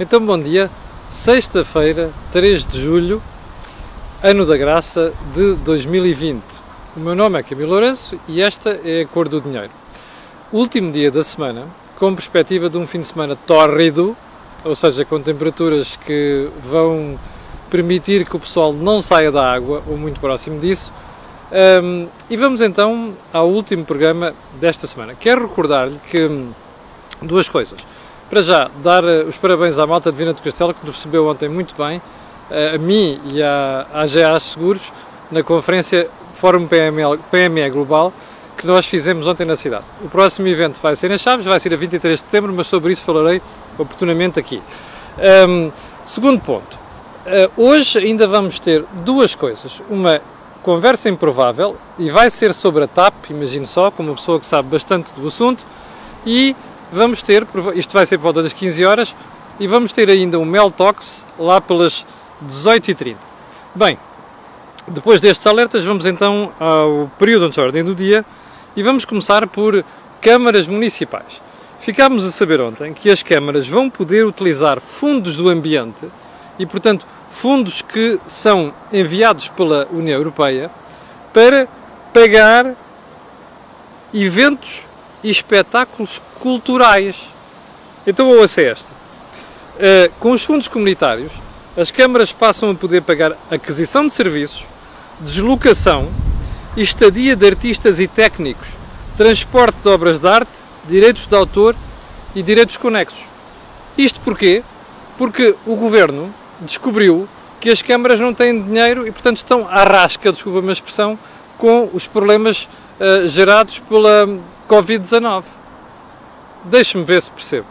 Então, bom dia. Sexta-feira, 3 de julho, ano da graça de 2020. O meu nome é Camilo Lourenço e esta é a cor do dinheiro. Último dia da semana, com perspectiva de um fim de semana tórrido, ou seja, com temperaturas que vão permitir que o pessoal não saia da água, ou muito próximo disso. Um, e vamos então ao último programa desta semana. Quero recordar-lhe que hum, duas coisas. Para já, dar eh, os parabéns à malta de Vina do Castelo, que nos recebeu ontem muito bem, eh, a mim e à AGA Seguros, na conferência Fórum PME, PME Global, que nós fizemos ontem na cidade. O próximo evento vai ser em Chaves, vai ser a 23 de setembro, mas sobre isso falarei oportunamente aqui. Um, segundo ponto, uh, hoje ainda vamos ter duas coisas. Uma conversa improvável, e vai ser sobre a TAP, imagino só, com uma pessoa que sabe bastante do assunto, e vamos ter, isto vai ser por volta das 15 horas, e vamos ter ainda um Mel Talks lá pelas 18h30. Bem, depois destes alertas, vamos então ao período de ordem do dia e vamos começar por câmaras municipais. Ficámos a saber ontem que as câmaras vão poder utilizar fundos do ambiente e, portanto, fundos que são enviados pela União Europeia para pagar eventos e espetáculos culturais. Então ouça esta. Uh, com os fundos comunitários, as câmaras passam a poder pagar aquisição de serviços, deslocação, estadia de artistas e técnicos, transporte de obras de arte, direitos de autor e direitos conexos. Isto porquê? Porque o governo descobriu que as câmaras não têm dinheiro e, portanto, estão à rasca, desculpa a expressão, com os problemas uh, gerados pela Covid-19. Deixe-me ver se percebo.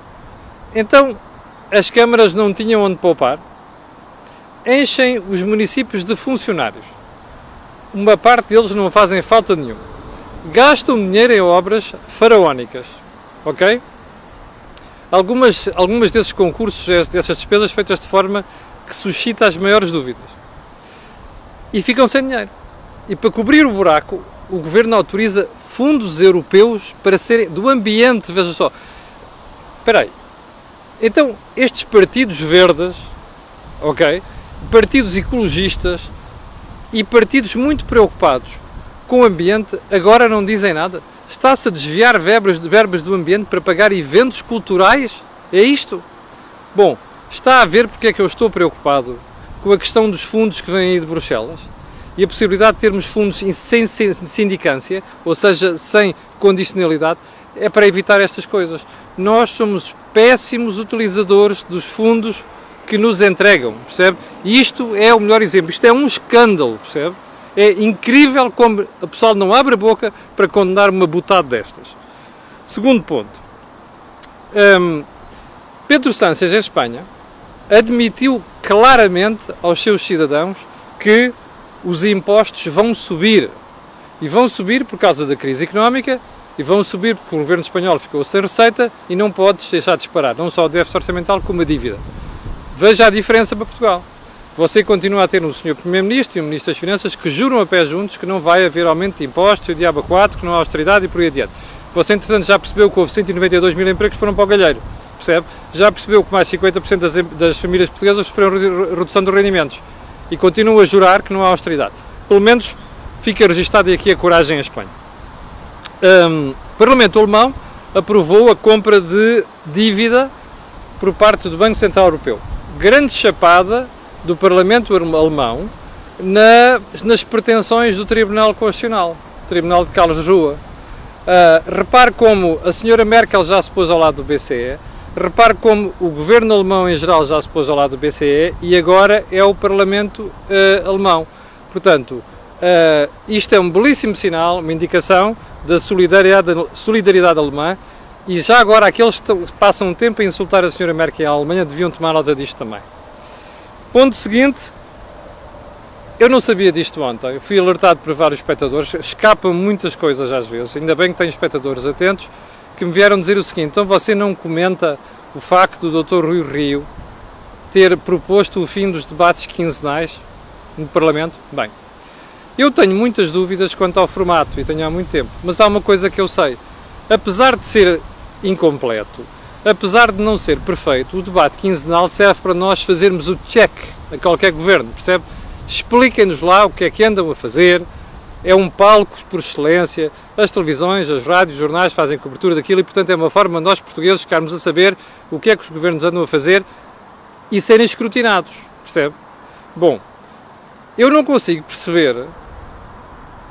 Então, as câmaras não tinham onde poupar, enchem os municípios de funcionários. Uma parte deles não fazem falta nenhuma. Gastam dinheiro em obras faraónicas, ok? Algumas, algumas desses concursos, dessas despesas feitas de forma que suscita as maiores dúvidas. E ficam sem dinheiro. E para cobrir o buraco, o governo autoriza fundos europeus para serem do ambiente, veja só. Espera aí. Então, estes partidos verdes, ok? Partidos ecologistas e partidos muito preocupados com o ambiente agora não dizem nada. Está-se a desviar verbas, verbas do ambiente para pagar eventos culturais? É isto? Bom, está a ver porque é que eu estou preocupado com a questão dos fundos que vêm aí de Bruxelas? E a possibilidade de termos fundos sem sindicância, ou seja, sem condicionalidade, é para evitar estas coisas. Nós somos péssimos utilizadores dos fundos que nos entregam, percebe? E isto é o melhor exemplo. Isto é um escândalo, percebe? É incrível como a pessoa não abre a boca para condenar uma butada destas. Segundo ponto. Um, Pedro Sánchez, em Espanha, admitiu claramente aos seus cidadãos que os impostos vão subir. E vão subir por causa da crise económica e vão subir porque o governo espanhol ficou sem receita e não pode deixar de disparar, não só o déficit orçamental como a dívida. Veja a diferença para Portugal. Você continua a ter um senhor Primeiro-Ministro e um Ministro das Finanças que juram a pé juntos que não vai haver aumento de impostos o diabo 4, que não há austeridade e por aí adiante. Você, entretanto, já percebeu que houve 192 mil empregos que foram para o galheiro. Percebe? Já percebeu que mais 50% das, das famílias portuguesas sofreram redução dos rendimentos e continuo a jurar que não há austeridade. Pelo menos fica registada aqui a coragem em Espanha. Um, o Parlamento Alemão aprovou a compra de dívida por parte do Banco Central Europeu. Grande chapada do Parlamento Alemão na, nas pretensões do Tribunal Constitucional, Tribunal de Carlos Rua. Uh, repare como a senhora Merkel já se pôs ao lado do BCE, Repare como o governo alemão em geral já se pôs ao lado do BCE e agora é o Parlamento uh, alemão. Portanto, uh, isto é um belíssimo sinal, uma indicação da solidariedade, solidariedade alemã e já agora aqueles que passam um tempo a insultar a senhora Merkel e a Alemanha deviam tomar nota disto também. Ponto seguinte, eu não sabia disto ontem, eu fui alertado por vários espectadores, escapam muitas coisas às vezes, ainda bem que tenho espectadores atentos, que me vieram dizer o seguinte: então você não comenta o facto do Dr. Rui Rio ter proposto o fim dos debates quinzenais no Parlamento? Bem, eu tenho muitas dúvidas quanto ao formato e tenho há muito tempo, mas há uma coisa que eu sei: apesar de ser incompleto, apesar de não ser perfeito, o debate quinzenal serve para nós fazermos o check a qualquer governo, percebe? Expliquem-nos lá o que é que andam a fazer. É um palco por excelência. As televisões, as rádios, os jornais fazem cobertura daquilo e, portanto, é uma forma nós portugueses ficarmos a saber o que é que os governos andam a fazer e serem escrutinados, percebe? Bom, eu não consigo perceber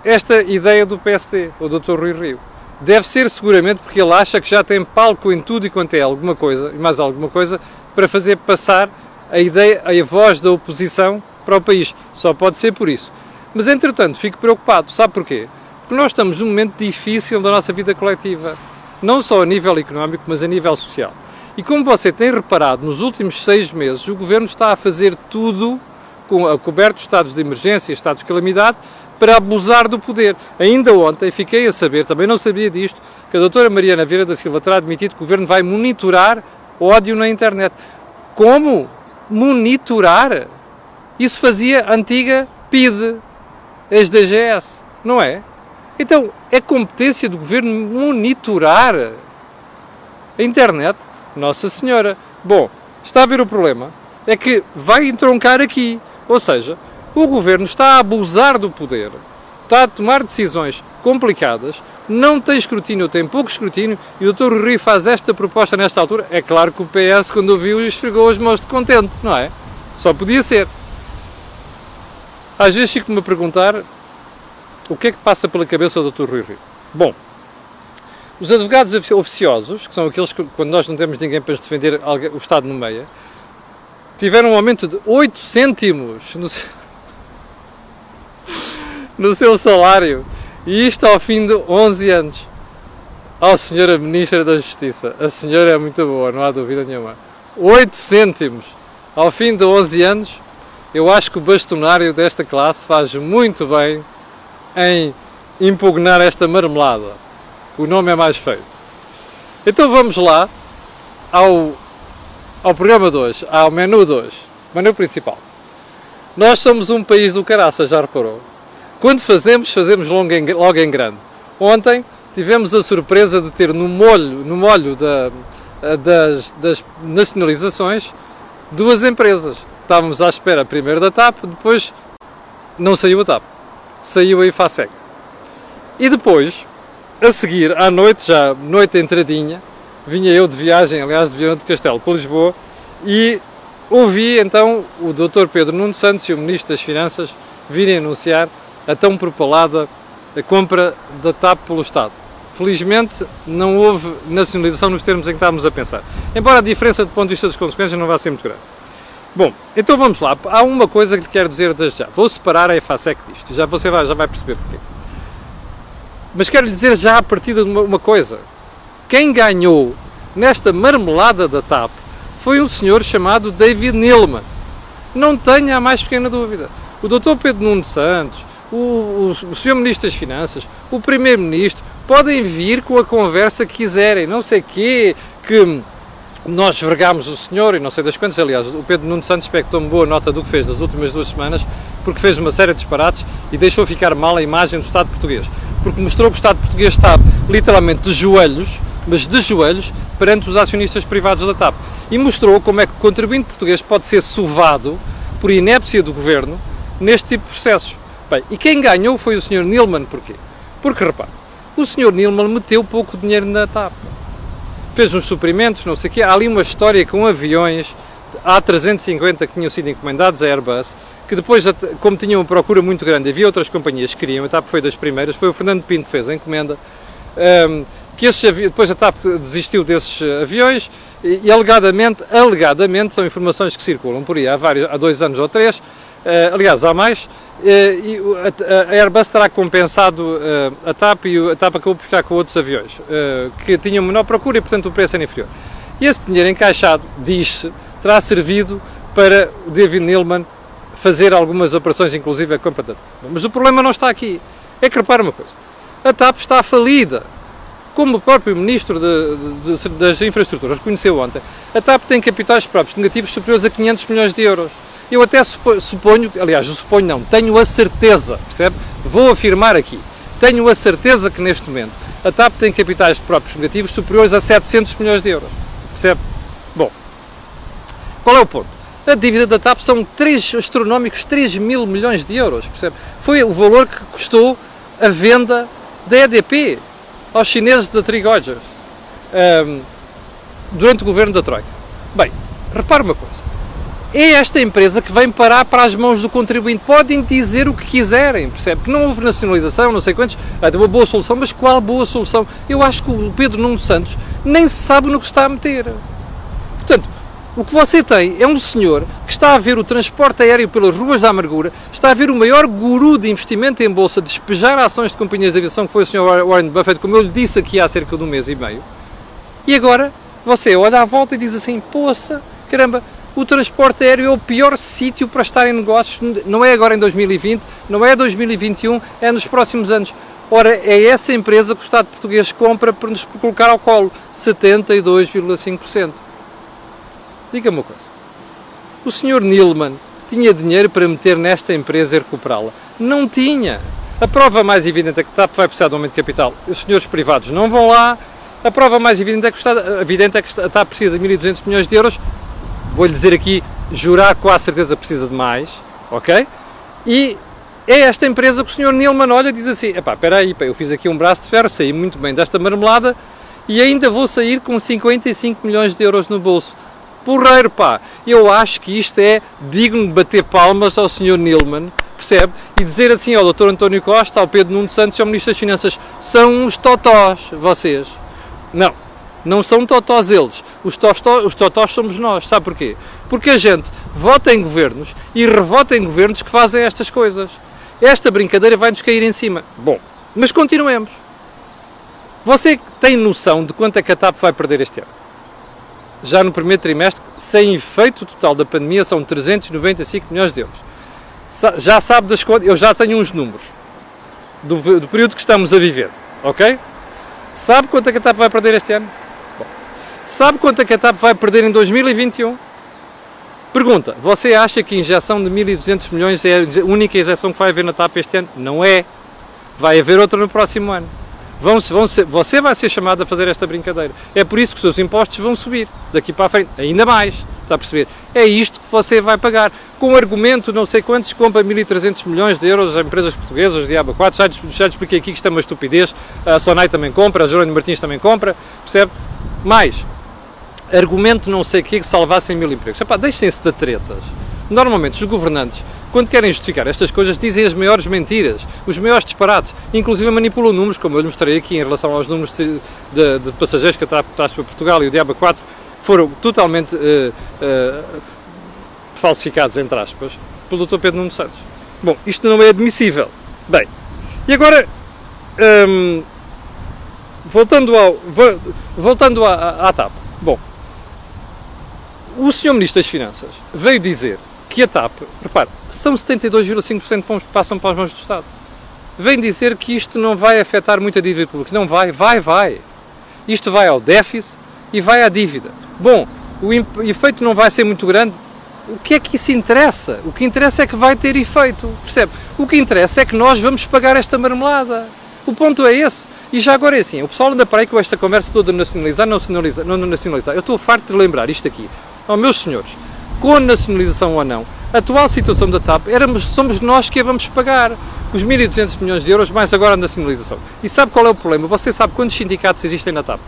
esta ideia do PSD, o Dr. Rui Rio. Deve ser seguramente porque ele acha que já tem palco em tudo e quanto é alguma coisa, e mais alguma coisa, para fazer passar a ideia, a voz da oposição para o país. Só pode ser por isso. Mas, entretanto, fico preocupado. Sabe porquê? Porque nós estamos num momento difícil da nossa vida coletiva. Não só a nível económico, mas a nível social. E como você tem reparado, nos últimos seis meses, o Governo está a fazer tudo, com a coberto estados de emergência e estados de calamidade, para abusar do poder. Ainda ontem fiquei a saber, também não sabia disto, que a doutora Mariana Vieira da Silva terá admitido que o Governo vai monitorar ódio na internet. Como? Monitorar? Isso fazia a antiga PID, ex-DGS, não é? Então, é competência do Governo monitorar a internet? Nossa Senhora. Bom, está a ver o problema? É que vai entroncar aqui. Ou seja, o Governo está a abusar do poder, está a tomar decisões complicadas, não tem escrutínio, tem pouco escrutínio, e o Dr. Rui faz esta proposta nesta altura. É claro que o PS, quando ouviu, esfregou as mãos de contente, não é? Só podia ser. Às vezes fico-me a perguntar o que é que passa pela cabeça do Dr. Rui Rio. Bom, os advogados oficiosos, que são aqueles que, quando nós não temos ninguém para nos defender o Estado no meio, tiveram um aumento de 8 cêntimos no seu, no seu salário. E isto ao fim de 11 anos. Ó oh, Senhora Ministra da Justiça, a senhora é muito boa, não há dúvida nenhuma. 8 cêntimos ao fim de 11 anos eu acho que o bastonário desta classe faz muito bem em impugnar esta marmelada. O nome é mais feio. Então vamos lá ao, ao programa de hoje, ao menu de hoje, menu principal. Nós somos um país do caraça, já reparou? Quando fazemos, fazemos logo em, logo em grande. Ontem tivemos a surpresa de ter no molho, no molho da, das, das nacionalizações duas empresas estávamos à espera primeiro da TAP, depois não saiu a TAP, saiu a IFASEC. E depois, a seguir, à noite, já noite entradinha, vinha eu de viagem, aliás, de Viana de Castelo para Lisboa, e ouvi então o Dr. Pedro Nuno Santos e o Ministro das Finanças virem anunciar a tão propalada compra da TAP pelo Estado. Felizmente não houve nacionalização nos termos em que estávamos a pensar. Embora a diferença do ponto de vista das consequências não vá ser muito grande. Bom, então vamos lá. Há uma coisa que lhe quero dizer desde já. Vou separar a EFASEC disto. Já você vai, já vai perceber porquê. Mas quero lhe dizer já a partir de uma, uma coisa. Quem ganhou nesta marmelada da TAP foi um senhor chamado David Neilman. Não tenha a mais pequena dúvida. O Dr. Pedro Nuno Santos, o, o, o. Ministro das Finanças, o Primeiro-Ministro, podem vir com a conversa que quiserem. Não sei quê, que nós vergámos o senhor e não sei das quantas, aliás, o Pedro Nuno Santos expectou-me boa nota do que fez nas últimas duas semanas, porque fez uma série de disparates e deixou ficar mal a imagem do Estado português. Porque mostrou que o Estado português está literalmente de joelhos, mas de joelhos, perante os acionistas privados da TAP. E mostrou como é que o contribuinte português pode ser sovado por inépcia do governo neste tipo de processos. Bem, e quem ganhou foi o Sr. Nilman, porquê? Porque, repare, o Sr. Nilman meteu pouco dinheiro na TAP fez uns suprimentos, não sei o quê. Há ali uma história com aviões A350 que tinham sido encomendados a Airbus, que depois, como tinham uma procura muito grande, havia outras companhias que queriam, a TAP foi das primeiras, foi o Fernando Pinto que fez a encomenda, um, que esses depois a TAP desistiu desses aviões e, e, alegadamente, alegadamente, são informações que circulam por aí há, vários, há dois anos ou três, aliás, há mais, eh, e a Airbus terá compensado eh, a TAP e a TAP acabou por ficar com outros aviões eh, que tinham menor procura e, portanto, o preço era inferior. E esse dinheiro encaixado, diz-se, terá servido para o David Neilman fazer algumas operações, inclusive a compra da TAP. Mas o problema não está aqui. É que repara uma coisa: a TAP está falida. Como o próprio Ministro de, de, das Infraestruturas reconheceu ontem, a TAP tem capitais próprios negativos superiores a 500 milhões de euros. Eu até suponho, aliás, eu suponho não, tenho a certeza, percebe? Vou afirmar aqui, tenho a certeza que neste momento a TAP tem capitais próprios negativos superiores a 700 milhões de euros, percebe? Bom, qual é o ponto? A dívida da TAP são 3 astronómicos 3 mil milhões de euros, percebe? Foi o valor que custou a venda da EDP aos chineses da Trigogers um, durante o governo da Troika. Bem, repare uma coisa. É esta empresa que vem parar para as mãos do contribuinte. Podem dizer o que quiserem, percebe? Que não houve nacionalização, não sei quantos, é uma boa solução, mas qual boa solução? Eu acho que o Pedro Nuno Santos nem sabe no que está a meter. Portanto, o que você tem é um senhor que está a ver o transporte aéreo pelas ruas da amargura, está a ver o maior guru de investimento em bolsa despejar ações de companhias de aviação, que foi o senhor Warren Buffett, como eu lhe disse aqui há cerca de um mês e meio. E agora você olha à volta e diz assim: poça, caramba, o transporte aéreo é o pior sítio para estar em negócios, não é agora em 2020, não é 2021, é nos próximos anos. Ora, é essa empresa que o Estado português compra para nos colocar ao colo 72,5%. Diga-me uma coisa. O senhor Nilman tinha dinheiro para meter nesta empresa e recuperá-la? Não tinha. A prova mais evidente é que TAP vai precisar de aumento de capital. Os senhores privados não vão lá. A prova mais evidente é que, está, evidente é que a TAP precisa de 1.200 milhões de euros. Vou-lhe dizer aqui, jurar com a certeza precisa de mais, ok? E é esta empresa que o senhor Nilman olha e diz assim, epá, espera aí, eu fiz aqui um braço de ferro, saí muito bem desta marmelada e ainda vou sair com 55 milhões de euros no bolso porreiro, pá. Eu acho que isto é digno de bater palmas ao Sr. Nilman, percebe? E dizer assim ao Dr. António Costa, ao Pedro Nuno Santos e ao Ministro das Finanças, são uns totós, vocês. Não, não são totós eles. Os, os totós somos nós. Sabe porquê? Porque a gente vota em governos e revota em governos que fazem estas coisas. Esta brincadeira vai-nos cair em cima. Bom, mas continuemos. Você tem noção de quanto é que a TAP vai perder este ano? já no primeiro trimestre, sem efeito total da pandemia, são 395 milhões de euros. Já sabe das contas, eu já tenho uns números do, do, período que estamos a viver, ok? Sabe quanto é que a TAP vai perder este ano? Sabe quanto é a TAP vai perder em 2021? Pergunta, você acha que a injeção de 1.200 milhões é a única injeção que vai haver na TAP este ano? Não é. Vai haver outra no próximo ano vão, vão ser, você vai ser chamado a fazer esta brincadeira. É por isso que os seus impostos vão subir daqui para a frente, ainda mais. Está a perceber? É isto que você vai pagar. Com o argumento, não sei quantos, compra 1.300 milhões de euros a empresas portuguesas, Diabo 4, já, já expliquei aqui que isto é uma estupidez. A Sonai também compra, a Jerónimo Martins também compra, percebe? Mais, argumento não sei o que que salvassem mil empregos. Deixem-se de tretas. Normalmente os governantes quando querem justificar estas coisas, dizem as maiores mentiras, os maiores disparates, inclusive manipulam números, como eu lhe mostrei aqui em relação aos números de, de, de passageiros que a para Portugal e o Diaba 4 foram totalmente uh, uh, falsificados, entre aspas, pelo Dr. Pedro Nuno Santos. Bom, isto não é admissível. Bem, e agora, um, voltando, ao, voltando à, à TAP. Bom, o Sr. Ministro das Finanças veio dizer que a TAP, repare, são 72,5% que passam para as mãos do Estado. Vem dizer que isto não vai afetar muito a dívida pública. Não vai, vai, vai. Isto vai ao déficit e vai à dívida. Bom, o efeito não vai ser muito grande. O que é que isso interessa? O que interessa é que vai ter efeito, percebe? O que interessa é que nós vamos pagar esta marmelada. O ponto é esse. E já agora é assim, o pessoal anda para aí com esta conversa toda nacionalizar, não nacionalizar, não nacionalizar. Eu estou farto de lembrar isto aqui. Ó, meus senhores, com nacionalização ou não, a atual situação da TAP, éramos, somos nós que a vamos pagar. Os 1.200 milhões de euros, mais agora a nacionalização. E sabe qual é o problema? Você sabe quantos sindicatos existem na TAP?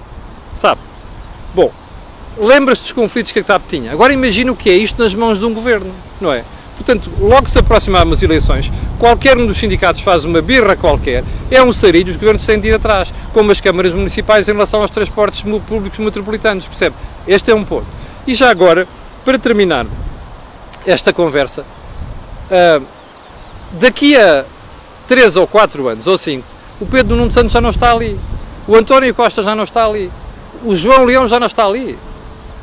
Sabe? Bom, lembra-se dos conflitos que a TAP tinha. Agora imagine o que é isto nas mãos de um governo, não é? Portanto, logo se aproximarem as eleições, qualquer um dos sindicatos faz uma birra qualquer, é um sarilho, os governos têm de ir atrás, como as câmaras municipais em relação aos transportes públicos metropolitanos, percebe? Este é um ponto. E já agora, para terminar esta conversa, uh, daqui a 3 ou 4 anos, ou 5, o Pedro Nuno Santos já não está ali, o António Costa já não está ali, o João Leão já não está ali.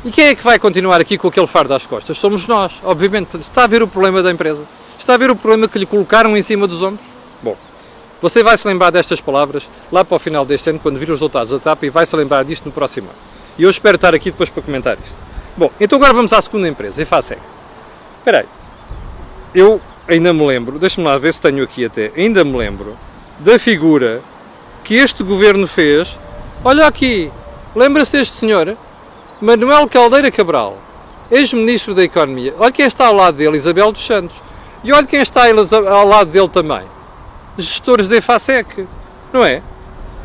E quem é que vai continuar aqui com aquele fardo às costas? Somos nós, obviamente. Está a ver o problema da empresa? Está a ver o problema que lhe colocaram em cima dos ombros? Bom, você vai se lembrar destas palavras lá para o final deste ano, quando vir os resultados da TAP, e vai se lembrar disto no próximo ano. E eu espero estar aqui depois para comentar isto. Bom, então agora vamos à segunda empresa, EFASEG. Espera aí, eu ainda me lembro, deixa-me lá ver se tenho aqui até, ainda me lembro da figura que este governo fez. Olha aqui, lembra-se este senhor? Manuel Caldeira Cabral, ex-ministro da Economia. Olha quem está ao lado dele, Isabel dos Santos. E olha quem está ao lado dele também. Gestores da EFASEC, não é?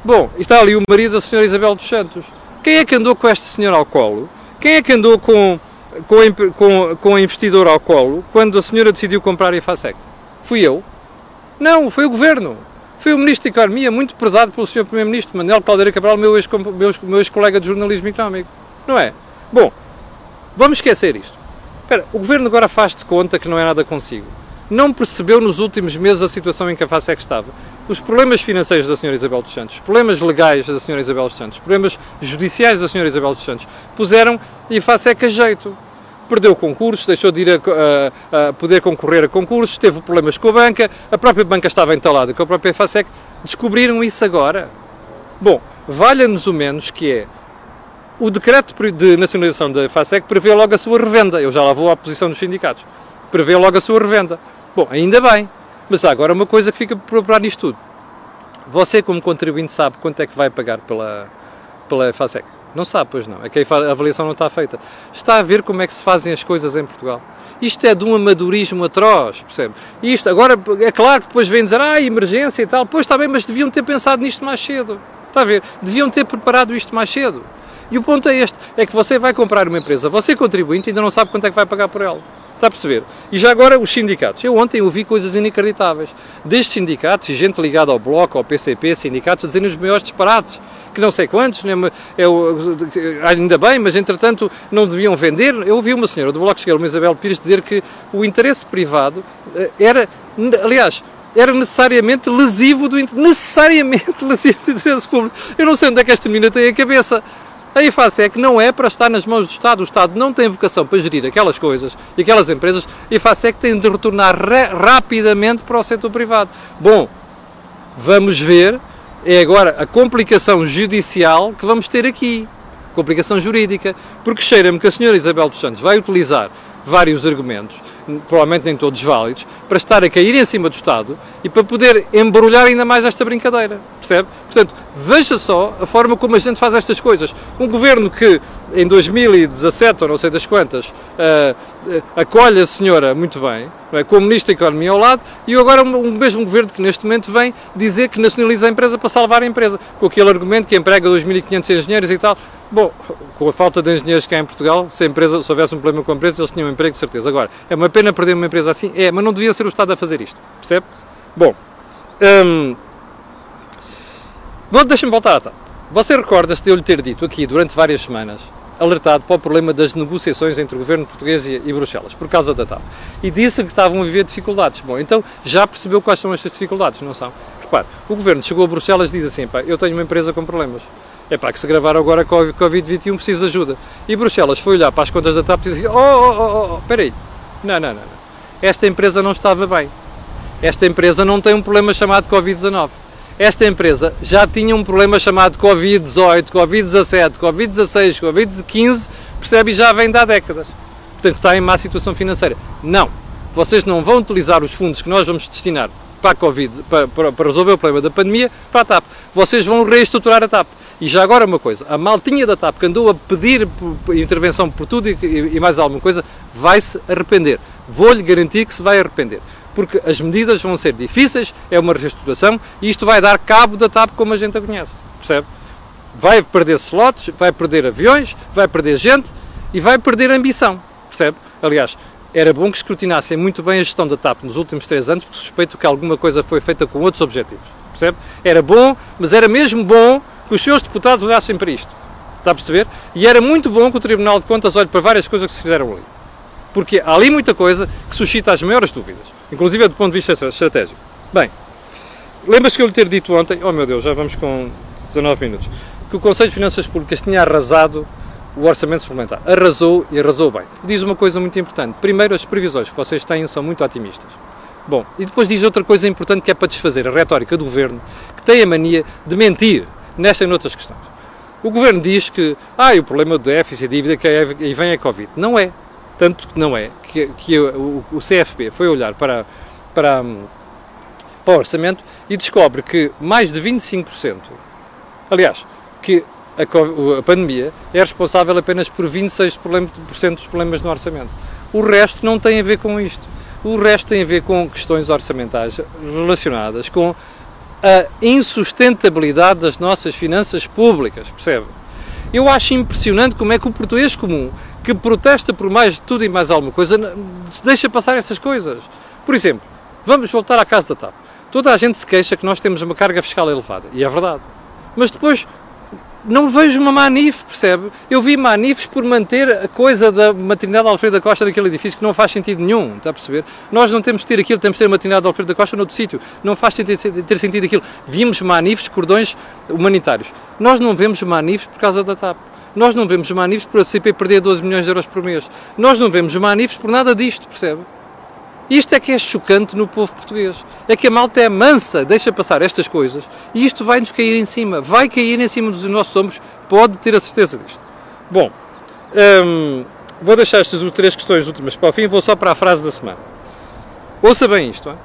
Bom, está ali o marido da senhora Isabel dos Santos. Quem é que andou com este senhor ao colo? Quem é que andou com, com, com, com a investidora ao colo quando a senhora decidiu comprar a EFASEC? Fui eu? Não, foi o governo. Foi o Ministro da Economia, muito prezado pelo Sr. Primeiro-Ministro, Manuel Caldeira Cabral, meu ex-colega ex de jornalismo económico. Não é? Bom, vamos esquecer isto. Espera, o Governo agora faz de conta que não é nada consigo. Não percebeu nos últimos meses a situação em que a FASEC estava. Os problemas financeiros da Sra. Isabel dos Santos, os problemas legais da Sra. Isabel dos Santos, os problemas judiciais da Sra. Isabel dos Santos, puseram a FASEC a jeito perdeu concursos, deixou de ir a, a, a, poder concorrer a concursos, teve problemas com a banca, a própria banca estava entalada com a própria FASEC. Descobriram isso agora? Bom, valha-nos o menos que é o decreto de nacionalização da FASEC prevê logo a sua revenda. Eu já lá vou à posição dos sindicatos. Prevê logo a sua revenda. Bom, ainda bem. Mas há agora uma coisa que fica por procurar nisto tudo. Você, como contribuinte, sabe quanto é que vai pagar pela, pela FASEC? Não sabe, pois não. É que a avaliação não está feita. Está a ver como é que se fazem as coisas em Portugal. Isto é de um amadorismo atroz, percebe? Isto, agora, é claro que depois vem dizer, ah, emergência e tal. Pois está bem, mas deviam ter pensado nisto mais cedo. Está a ver? Deviam ter preparado isto mais cedo. E o ponto é este, é que você vai comprar uma empresa, você contribuinte ainda não sabe quanto é que vai pagar por ela. Está a perceber? E já agora os sindicatos. Eu ontem ouvi coisas inacreditáveis. Desde sindicatos e gente ligada ao Bloco, ao PCP, sindicatos, a dizerem os maiores disparates que não sei quantos, né, é o, ainda bem, mas entretanto não deviam vender. Eu ouvi uma senhora do Bloco de Esquerda, uma Isabel Pires, dizer que o interesse privado eh, era, aliás, era necessariamente lesivo do necessariamente lesivo do interesse público. Eu não sei onde é que esta menina tem a cabeça. A IFASEC não é para estar nas mãos do Estado. O Estado não tem vocação para gerir aquelas coisas e aquelas empresas. A IFASEC tem de retornar rapidamente para o setor privado. Bom, vamos ver é agora a complicação judicial que vamos ter aqui. Complicação jurídica. Porque cheira-me que a senhora Isabel dos Santos vai utilizar vários argumentos, provavelmente nem todos válidos, para estar a cair em cima do Estado e para poder embrulhar ainda mais esta brincadeira. Percebe? Portanto, veja só a forma como a gente faz estas coisas. Um governo que em 2017, ou não sei das quantas, uh, uh, acolhe a senhora muito bem, é? com o Ministro da Economia ao lado, e agora um, um mesmo governo que neste momento vem dizer que nacionaliza a empresa para salvar a empresa, com aquele argumento que emprega 2.500 engenheiros e tal. Bom, com a falta de engenheiros que há em Portugal, se, a empresa, se houvesse um problema com a empresa, eles tinham um emprego de certeza. Agora, é uma pena perder uma empresa assim? É, mas não devia ser o Estado a fazer isto, percebe? Bom, hum, deixa-me voltar à TAP. Você recorda-se de eu lhe ter dito aqui durante várias semanas, alertado para o problema das negociações entre o governo português e, e Bruxelas, por causa da TAP. E disse que estavam a viver dificuldades. Bom, então já percebeu quais são estas dificuldades, não são? Repare, o governo chegou a Bruxelas e diz assim, pá, eu tenho uma empresa com problemas é pá, que se gravar agora Covid-21 precisa de ajuda. E Bruxelas foi olhar para as contas da TAP e disse, oh, oh, oh, oh, espera não, não, não, esta empresa não estava bem. Esta empresa não tem um problema chamado Covid-19. Esta empresa já tinha um problema chamado Covid-18, Covid-17, Covid-16, Covid-15, percebe? Já vem de há décadas. Portanto, está em má situação financeira. Não. Vocês não vão utilizar os fundos que nós vamos destinar para a Covid, para, para, para resolver o problema da pandemia, para a TAP. Vocês vão reestruturar a TAP. E já agora uma coisa, a maltinha da TAP que andou a pedir intervenção por tudo e, e mais alguma coisa, vai-se arrepender. Vou-lhe garantir que se vai arrepender. Porque as medidas vão ser difíceis, é uma reestruturação e isto vai dar cabo da TAP como a gente a conhece. Percebe? Vai perder slots, vai perder aviões, vai perder gente e vai perder ambição. Percebe? Aliás, era bom que escrutinassem muito bem a gestão da TAP nos últimos três anos, porque suspeito que alguma coisa foi feita com outros objetivos. Percebe? Era bom, mas era mesmo bom que os seus deputados olhassem para isto. Está a perceber? E era muito bom que o Tribunal de Contas olhe para várias coisas que se fizeram ali. Porque há ali muita coisa que suscita as maiores dúvidas, inclusive do ponto de vista estratégico. Bem, lembras que eu lhe ter dito ontem, oh meu Deus, já vamos com 19 minutos, que o Conselho de Finanças Públicas tinha arrasado o orçamento suplementar. Arrasou e arrasou bem. Diz uma coisa muito importante. Primeiro, as previsões que vocês têm são muito otimistas. Bom, e depois diz outra coisa importante que é para desfazer a retórica do governo, que tem a mania de mentir nesta e noutras questões. O Governo diz que ah, o problema do déficit e dívida que é, e vem a Covid. Não é. Tanto que não é que, que o, o, CFP foi olhar para, para, para o orçamento e descobre que mais de 25%, aliás, que a, a pandemia é responsável apenas por 26% dos problemas no orçamento. O resto não tem a ver com isto. O resto tem a ver com questões orçamentais relacionadas com a insustentabilidade das nossas finanças públicas, percebe? Eu acho impressionante como é que o português comum, que protesta por mais de tudo e mais alguma coisa, deixa passar essas coisas. Por exemplo, vamos voltar à casa da TAP. Toda a gente se queixa que nós temos uma carga fiscal elevada, e é verdade. Mas depois não vejo uma manif, percebe? Eu vi manifes por manter a coisa da maternidade Alfredo da Costa naquele edifício que não faz sentido nenhum, está a perceber? Nós não temos de ter aquilo, temos de ter a maternidade Alfredo da Costa noutro sítio. Não faz sentido ter sentido aquilo. Vimos manifes, cordões humanitários. Nós não vemos manifes por causa da TAP. Nós não vemos manifes por a CP perder 12 milhões de euros por mês. Nós não vemos manifes por nada disto, percebe? Isto é que é chocante no povo português. É que a malta é mansa, deixa passar estas coisas e isto vai-nos cair em cima. Vai cair em cima dos nossos ombros, pode ter a certeza disto. Bom, hum, vou deixar estas três questões últimas para o fim, vou só para a frase da semana. Ouça bem isto. Hein?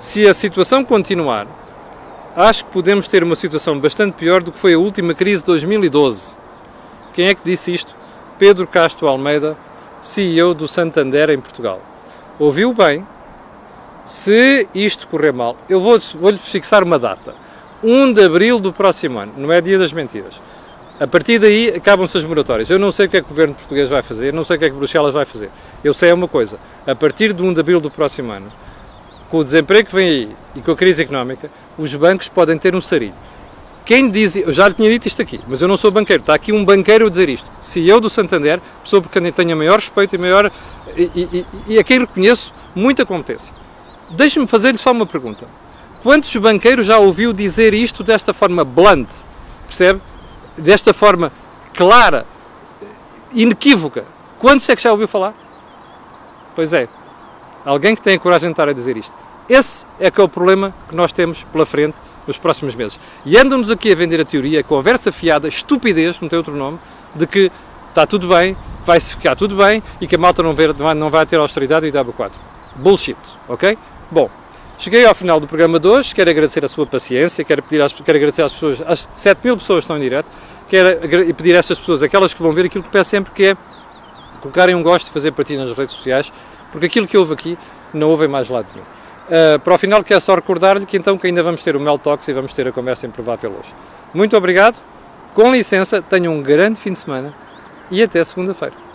Se a situação continuar, acho que podemos ter uma situação bastante pior do que foi a última crise de 2012. Quem é que disse isto? Pedro Castro Almeida, CEO do Santander em Portugal ouviu bem, se isto correr mal, eu vou-lhe vou fixar uma data. 1 de abril do próximo ano, não é dia das mentiras. A partir daí acabam-se as moratórias. Eu não sei o que é que o governo português vai fazer, não sei o que é que Bruxelas vai fazer. Eu sei uma coisa: a partir de 1 de abril do próximo ano, com o desemprego que vem aí e com a crise económica, os bancos podem ter um sarilho. Quem diz, eu já lhe tinha dito isto aqui, mas eu não sou banqueiro, está aqui um banqueiro a dizer isto. Se eu do Santander, pessoa por quem tenho maior respeito e maior e, e, e a quem reconheço muita competência. Deixe-me fazer-lhe só uma pergunta. Quantos banqueiros já ouviu dizer isto desta forma blunt? Percebe? Desta forma clara, inequívoca. Quantos é que já ouviu falar? Pois é. Alguém que tenha coragem de estar a dizer isto. Esse é que é o problema que nós temos pela frente nos próximos meses. E andam-nos aqui a vender a teoria, a conversa fiada, estupidez, não tem outro nome, de que está tudo bem, vai-se ficar tudo bem e que a malta não, ver, não vai ter austeridade e W4. Bullshit, ok? Bom, cheguei ao final do programa de hoje, quero agradecer a sua paciência, quero, pedir às, quero agradecer às pessoas, às 7 mil pessoas que estão em direto, quero pedir a estas pessoas, aquelas que vão ver aquilo que peço sempre, que é colocarem um gosto e fazer partilha nas redes sociais, porque aquilo que houve aqui não houve mais lado nenhum. Uh, para o final, quero só recordar-lhe que então que ainda vamos ter o Mel Talks e vamos ter a conversa improvável hoje. Muito obrigado, com licença, tenham um grande fim de semana e até segunda-feira.